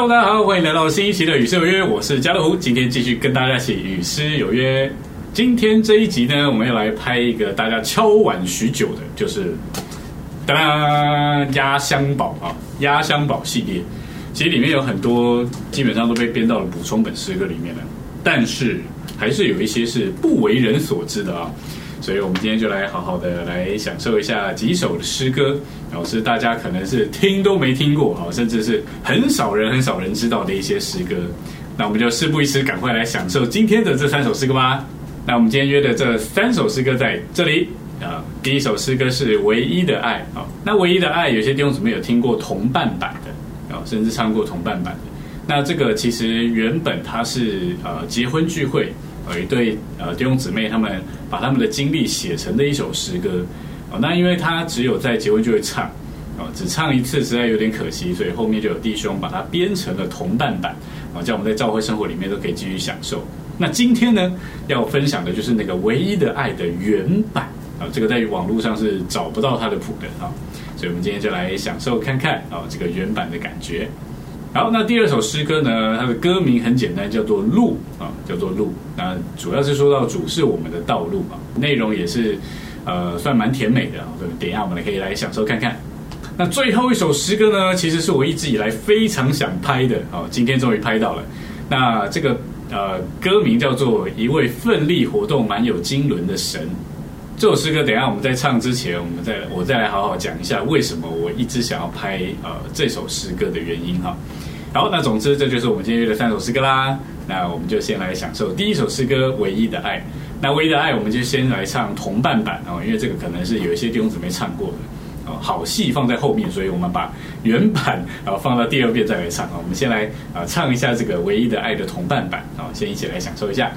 Hello，大家好，欢迎来到新一期的《与诗有约》，我是家乐福，今天继续跟大家一起与诗有约。今天这一集呢，我们要来拍一个大家敲碗许久的，就是当压箱宝啊，压箱宝系列。其实里面有很多基本上都被编到了补充本诗歌里面了，但是还是有一些是不为人所知的啊。所以我们今天就来好好的来享受一下几首的诗歌，然后是大家可能是听都没听过啊，甚至是很少人很少人知道的一些诗歌。那我们就事不宜迟，赶快来享受今天的这三首诗歌吧。那我们今天约的这三首诗歌在这里啊，第一首诗歌是《唯一的爱》啊。那《唯一的爱》有些弟兄姊妹有听过同伴版的啊，甚至唱过同伴版的。那这个其实原本它是呃结婚聚会。有一对呃弟兄姊妹，他们把他们的经历写成的一首诗歌，哦，那因为他只有在结婚就会唱，哦，只唱一次实在有点可惜，所以后面就有弟兄把它编成了同伴版，啊，叫我们在教会生活里面都可以继续享受。那今天呢，要分享的就是那个唯一的爱的原版，啊，这个在网络上是找不到它的谱的啊，所以我们今天就来享受看看啊这个原版的感觉。好，那第二首诗歌呢？它的歌名很简单，叫做《路》啊，叫做《路》。那主要是说到主是我们的道路啊，内容也是呃算蛮甜美的啊。等一下我们可以来享受看看。那最后一首诗歌呢，其实是我一直以来非常想拍的啊，今天终于拍到了。那这个呃歌名叫做《一位奋力活动、蛮有经纶的神》。这首诗歌，等下我们在唱之前，我们再我再来好好讲一下为什么我一直想要拍呃这首诗歌的原因哈。好，那总之这就是我们今天约的三首诗歌啦。那我们就先来享受第一首诗歌《唯一的爱》。那《唯一的爱》，我们就先来唱同伴版哦，因为这个可能是有一些弟兄姊妹唱过的哦。好戏放在后面，所以我们把原版啊放到第二遍再来唱啊。我们先来啊唱一下这个《唯一的爱》的同伴版啊，先一起来享受一下。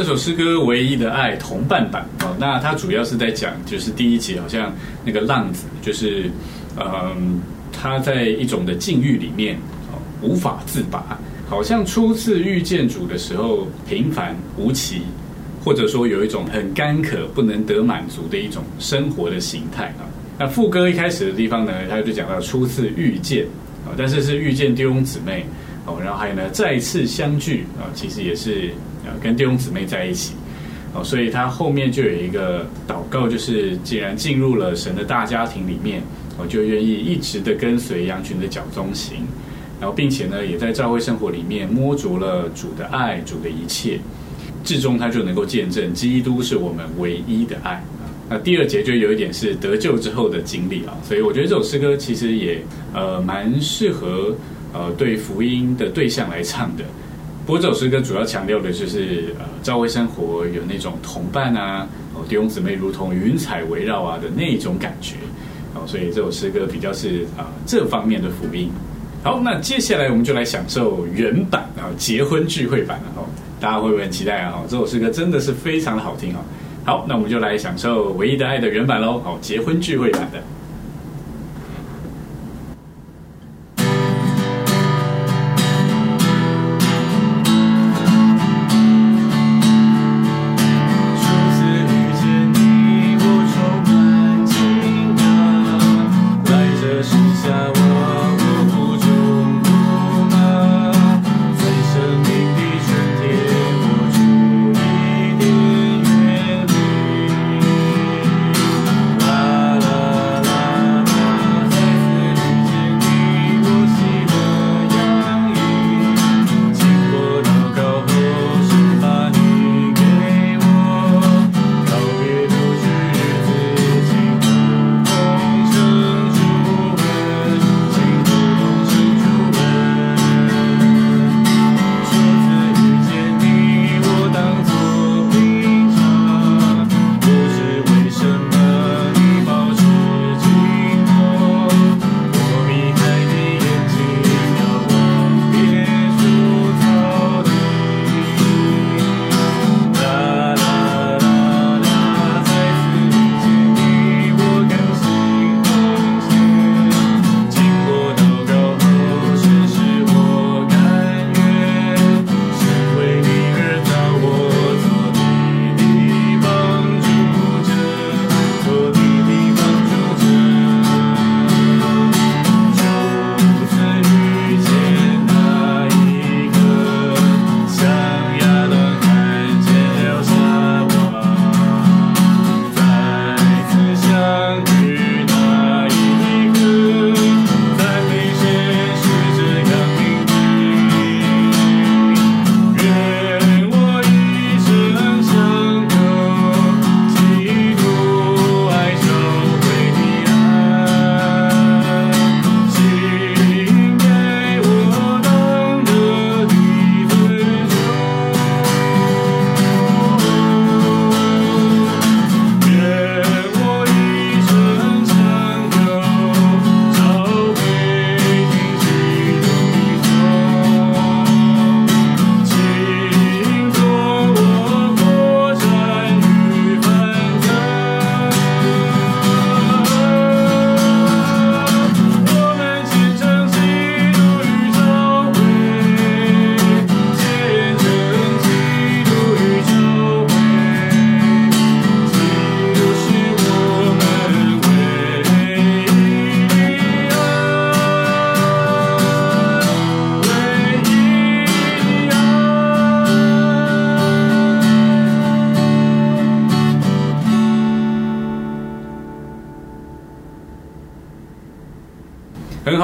这首诗歌《唯一的爱》同伴版哦，那它主要是在讲，就是第一节好像那个浪子，就是嗯，他在一种的境遇里面哦，无法自拔，好像初次遇见主的时候平凡无奇，或者说有一种很干渴、不能得满足的一种生活的形态啊。那副歌一开始的地方呢，他就讲到初次遇见啊，但是是遇见弟兄姊妹然后还有呢再次相聚啊，其实也是。啊，跟弟兄姊妹在一起，哦，所以他后面就有一个祷告，就是既然进入了神的大家庭里面，我就愿意一直的跟随羊群的脚中行，然后并且呢，也在教会生活里面摸着了主的爱，主的一切，至终他就能够见证基督是我们唯一的爱。那第二节就有一点是得救之后的经历啊，所以我觉得这首诗歌其实也呃蛮适合呃对福音的对象来唱的。不过这首诗歌主要强调的就是呃，教会生活有那种同伴啊，哦，弟兄姊妹如同云彩围绕啊的那种感觉，哦，所以这首诗歌比较是啊这方面的福音。好，那接下来我们就来享受原版啊，结婚聚会版了哦，大家会不会很期待啊？哦，这首诗歌真的是非常的好听哦。好，那我们就来享受《唯一的爱》的原版喽，好，结婚聚会版的。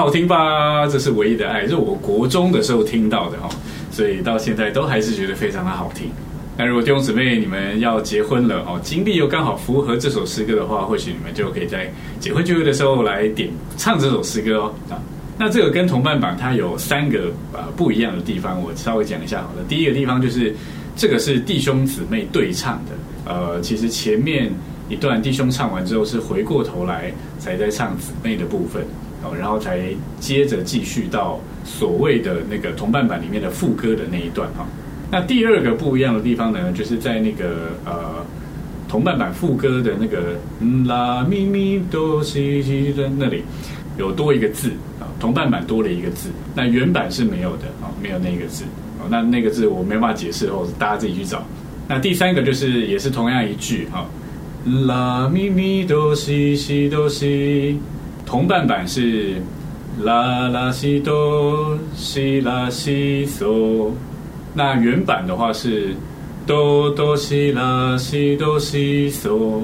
好听吧？这是唯一的爱，是我国中的时候听到的哈，所以到现在都还是觉得非常的好听。那如果弟兄姊妹你们要结婚了哦，经历又刚好符合这首诗歌的话，或许你们就可以在结婚聚会的时候来点唱这首诗歌哦啊。那这个跟同伴版它有三个呃不一样的地方，我稍微讲一下好了。第一个地方就是这个是弟兄姊妹对唱的，呃，其实前面一段弟兄唱完之后是回过头来才在唱姊妹的部分。然后才接着继续到所谓的那个同伴版里面的副歌的那一段哈。那第二个不一样的地方呢，就是在那个呃同伴版副歌的那个啦咪咪哆西西的那里有多一个字啊，同伴版多了一个字，那原版是没有的啊，没有那个字啊，那那个字我没办法解释，或者大家自己去找。那第三个就是也是同样一句哈，啦咪咪哆西西哆西，同伴版是啦啦西哆西啦西嗦。那原版的话是哆哆西啦西哆西嗦，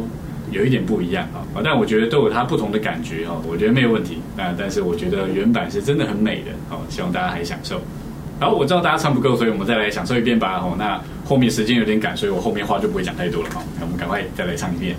有一点不一样啊，但我觉得都有它不同的感觉哈，我觉得没有问题。那但是我觉得原版是真的很美的，好，希望大家还享受。然后我知道大家唱不够，所以我们再来享受一遍吧。哦，那后面时间有点赶，所以我后面话就不会讲太多了哈。那我们赶快再来唱一遍。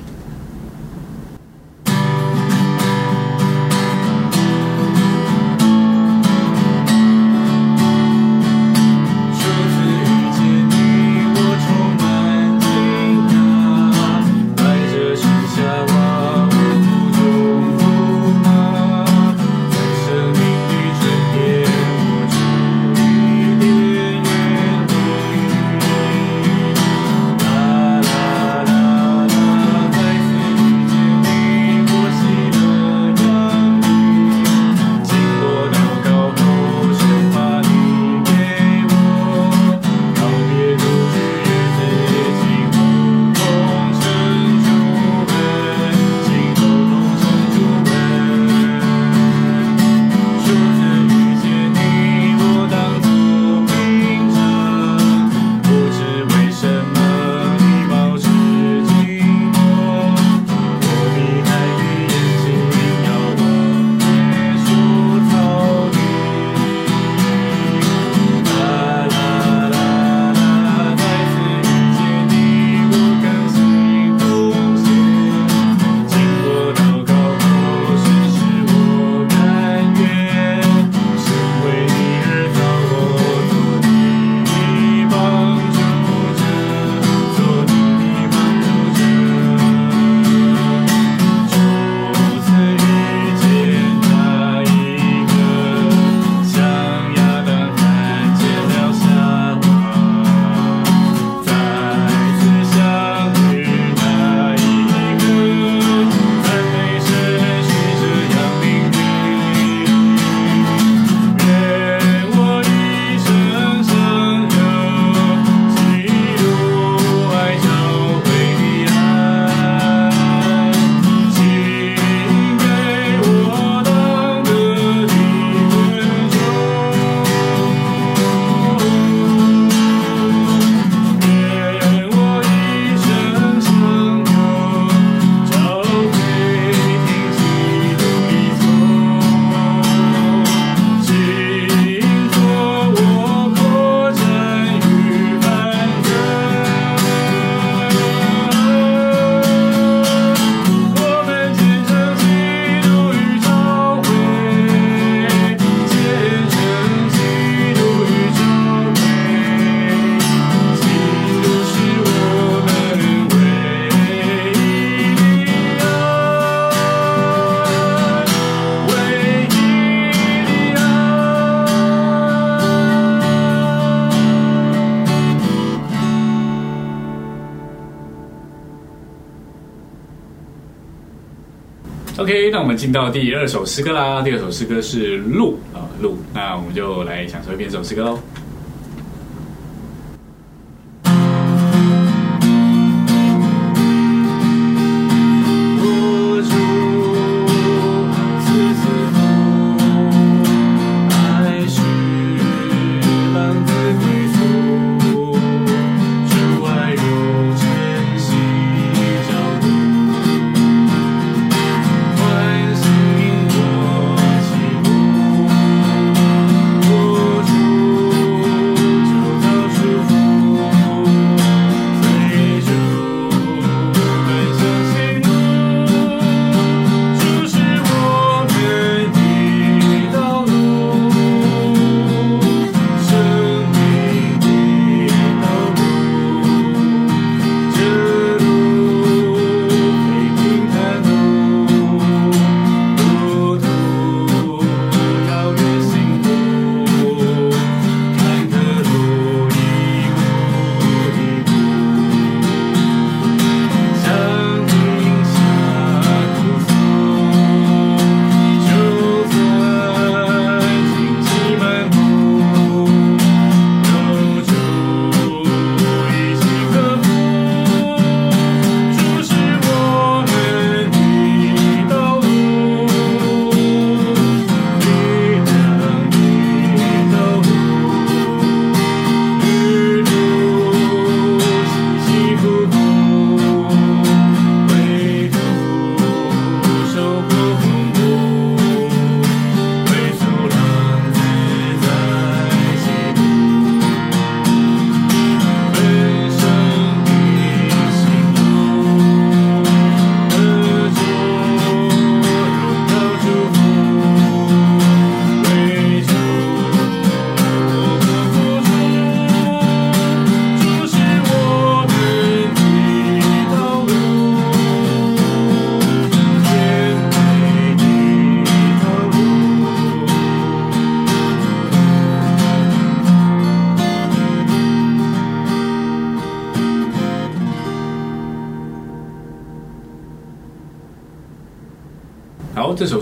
那我们进到第二首诗歌啦。第二首诗歌是《路》啊，《路》。那我们就来享受一遍这首诗歌喽。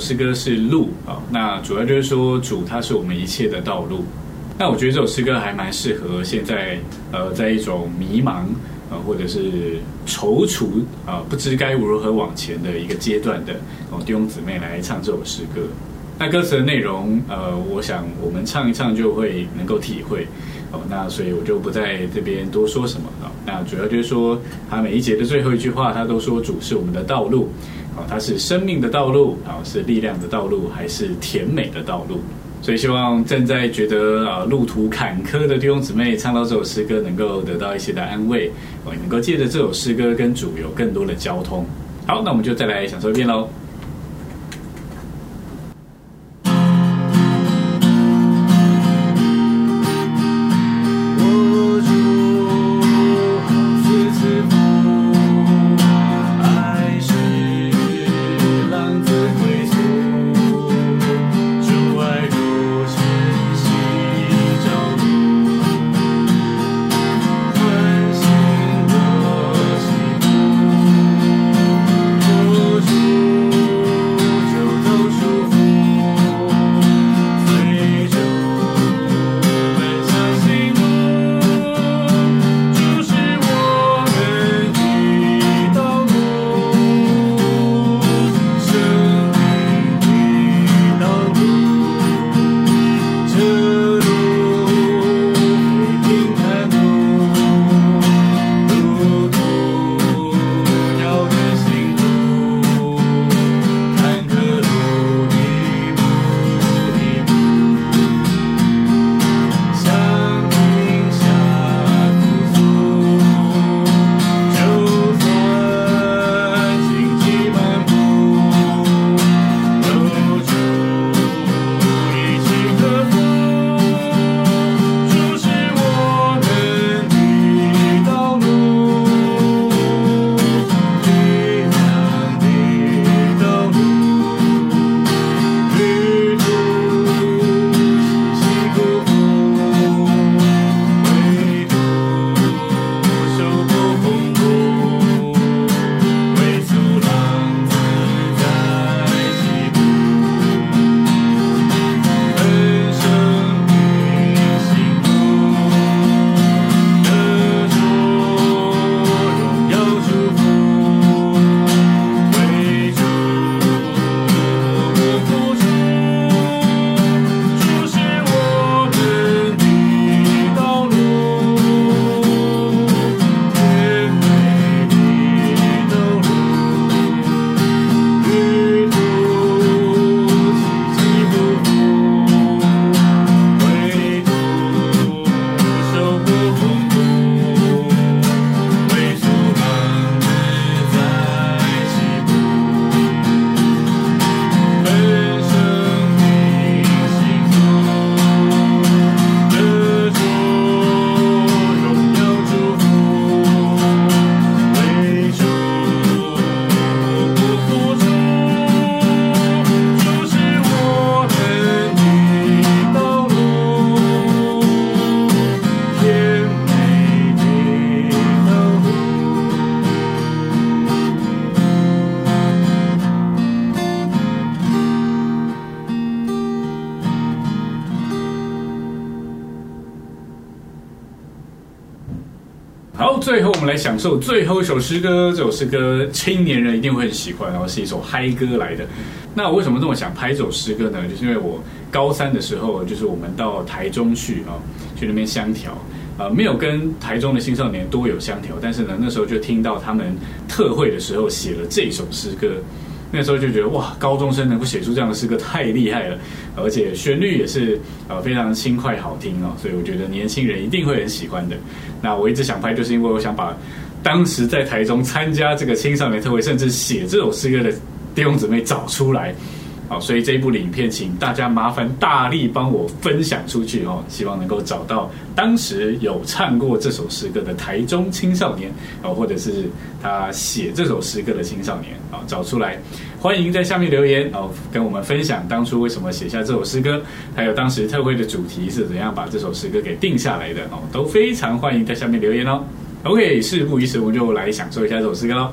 诗歌是路啊，那主要就是说主他是我们一切的道路。那我觉得这首诗歌还蛮适合现在呃，在一种迷茫啊，或者是踌躇啊，不知该如何往前的一个阶段的哦弟兄姊妹来唱这首诗歌。那歌词的内容呃，我想我们唱一唱就会能够体会哦。那所以我就不在这边多说什么啊。那主要就是说，他每一节的最后一句话，他都说主是我们的道路啊，它是生命的道路啊，是力量的道路，还是甜美的道路？所以希望正在觉得啊路途坎坷的弟兄姊妹，唱到这首诗歌，能够得到一些的安慰，也，能够借着这首诗歌跟主有更多的交通。好，那我们就再来享受一遍喽。后，我们来享受最后一首诗歌。这首诗歌青年人一定会很喜欢，然后是一首嗨歌来的。那我为什么这么想拍这首诗歌呢？就是因为我高三的时候，就是我们到台中去啊，去那边相调啊，没有跟台中的青少年多有相调，但是呢，那时候就听到他们特会的时候写了这首诗歌。那时候就觉得哇，高中生能够写出这样的诗歌太厉害了，而且旋律也是呃非常轻快好听哦，所以我觉得年轻人一定会很喜欢的。那我一直想拍，就是因为我想把当时在台中参加这个青少年特会，甚至写这首诗歌的弟兄姊妹找出来。好，所以这一部影片，请大家麻烦大力帮我分享出去哦，希望能够找到当时有唱过这首诗歌的台中青少年哦，或者是他写这首诗歌的青少年啊，找出来，欢迎在下面留言哦，跟我们分享当初为什么写下这首诗歌，还有当时特会的主题是怎样把这首诗歌给定下来的哦，都非常欢迎在下面留言哦。OK，事不宜迟，我们就来享受一下这首诗歌喽。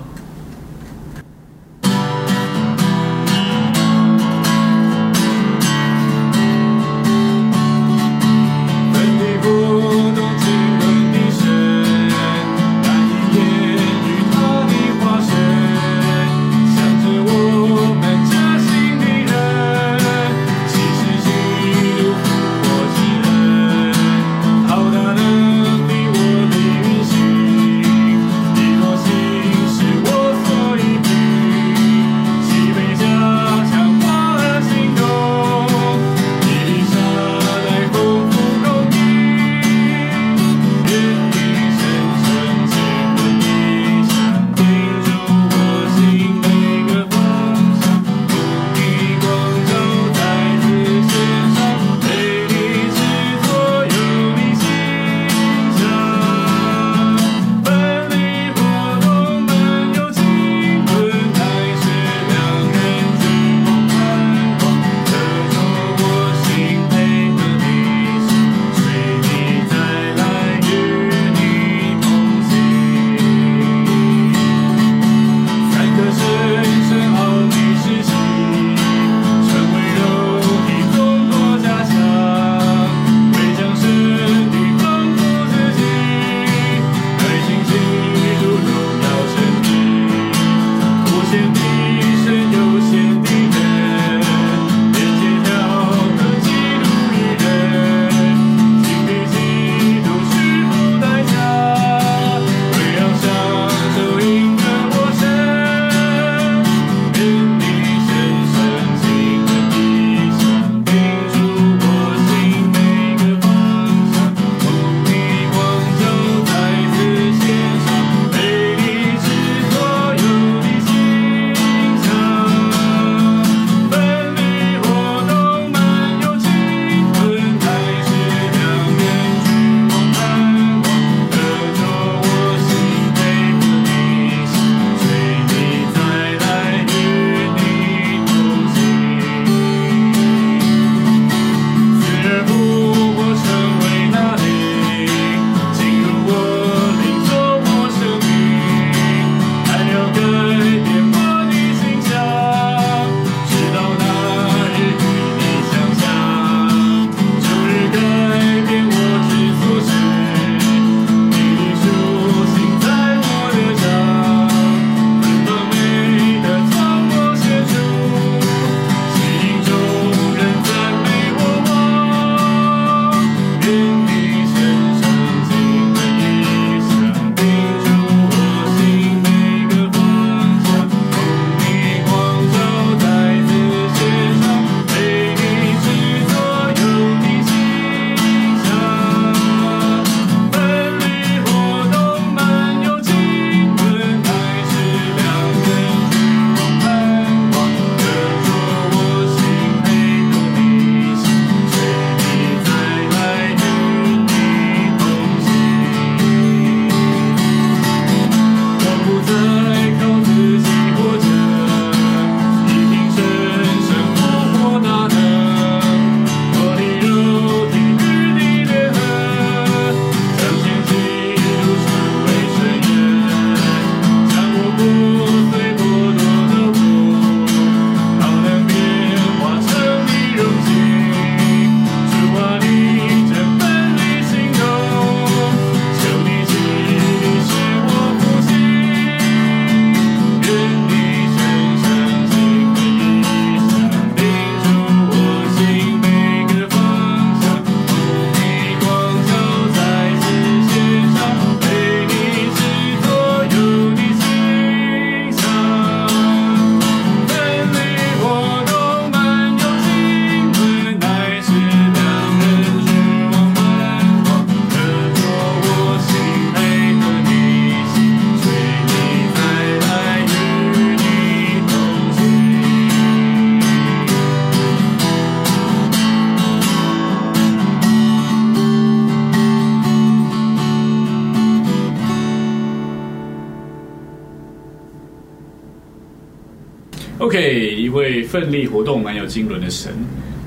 奋力活动、蛮有经纶的神。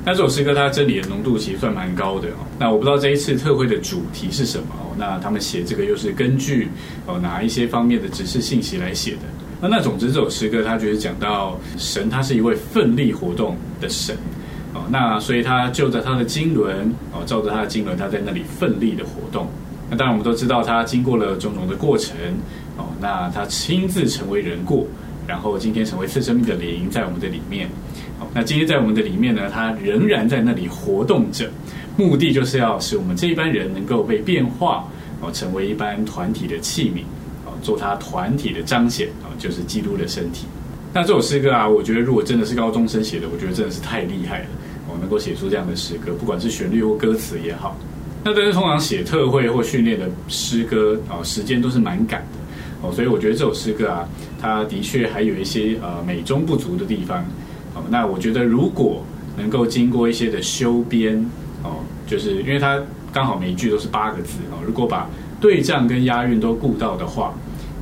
那这首诗歌它真理的浓度其实算蛮高的哦。那我不知道这一次特会的主题是什么哦。那他们写这个又是根据哦哪一些方面的指示信息来写的？那那总之这首诗歌它就是讲到神他是一位奋力活动的神哦。那所以他就着他的经纶哦，照着他的经纶，他在那里奋力的活动。那当然我们都知道他经过了种种的过程哦。那他亲自成为人过，然后今天成为赐生命的灵在我们的里面。好那今天在我们的里面呢，他仍然在那里活动着，目的就是要使我们这一班人能够被变化，哦，成为一般团体的器皿，哦，做他团体的彰显，哦，就是基督的身体。那这首诗歌啊，我觉得如果真的是高中生写的，我觉得真的是太厉害了，哦，能够写出这样的诗歌，不管是旋律或歌词也好。那但是通常写特会或训练的诗歌啊，时间都是蛮赶的，哦，所以我觉得这首诗歌啊，它的确还有一些呃美中不足的地方。哦，那我觉得如果能够经过一些的修编，哦，就是因为它刚好每一句都是八个字哦，如果把对仗跟押韵都顾到的话，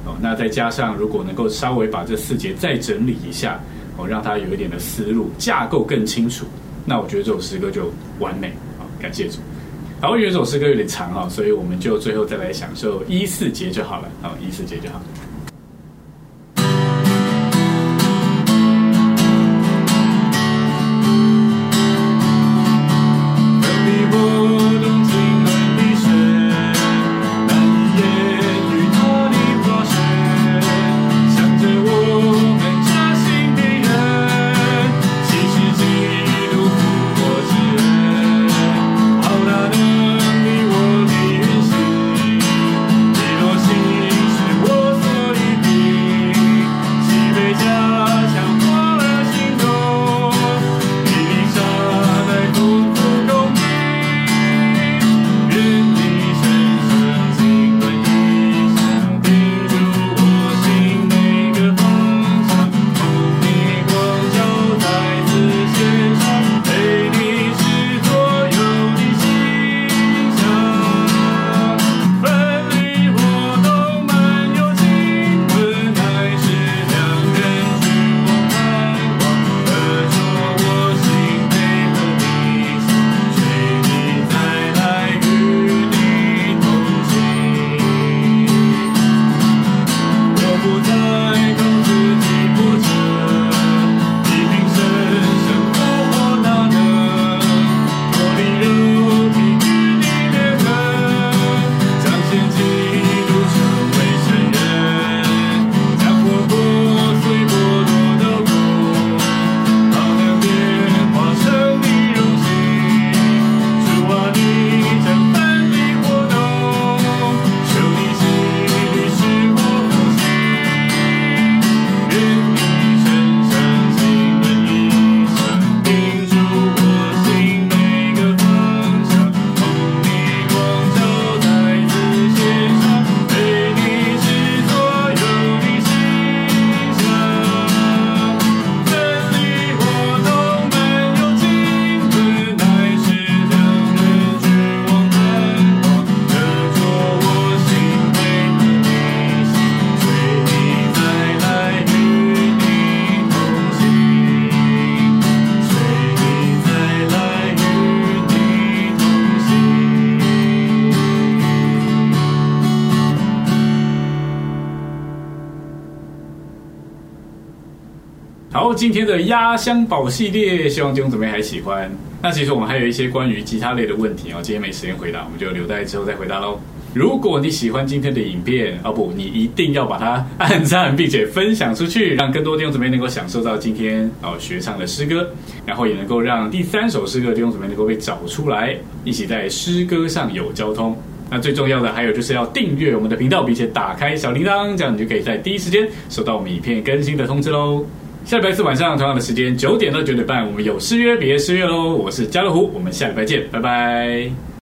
哦，那再加上如果能够稍微把这四节再整理一下，哦，让它有一点的思路架构更清楚，那我觉得这首诗歌就完美啊！感谢主。然后，因为这首诗歌有点长啊，所以我们就最后再来享受一四节就好了，好，一四节就好。好，今天的压箱宝系列，希望弟兄姊妹还喜欢。那其实我们还有一些关于吉他类的问题啊，今天没时间回答，我们就留在之后再回答喽。如果你喜欢今天的影片，哦不，你一定要把它按赞，并且分享出去，让更多弟兄姊妹能够享受到今天哦学唱的诗歌，然后也能够让第三首诗歌弟兄姊妹能够被找出来，一起在诗歌上有交通。那最重要的还有就是要订阅我们的频道，并且打开小铃铛，这样你就可以在第一时间收到我们影片更新的通知喽。下礼拜四晚上同样的时间九点到九点半，我们有失约别失约喽！我是家乐福，我们下礼拜见，拜拜。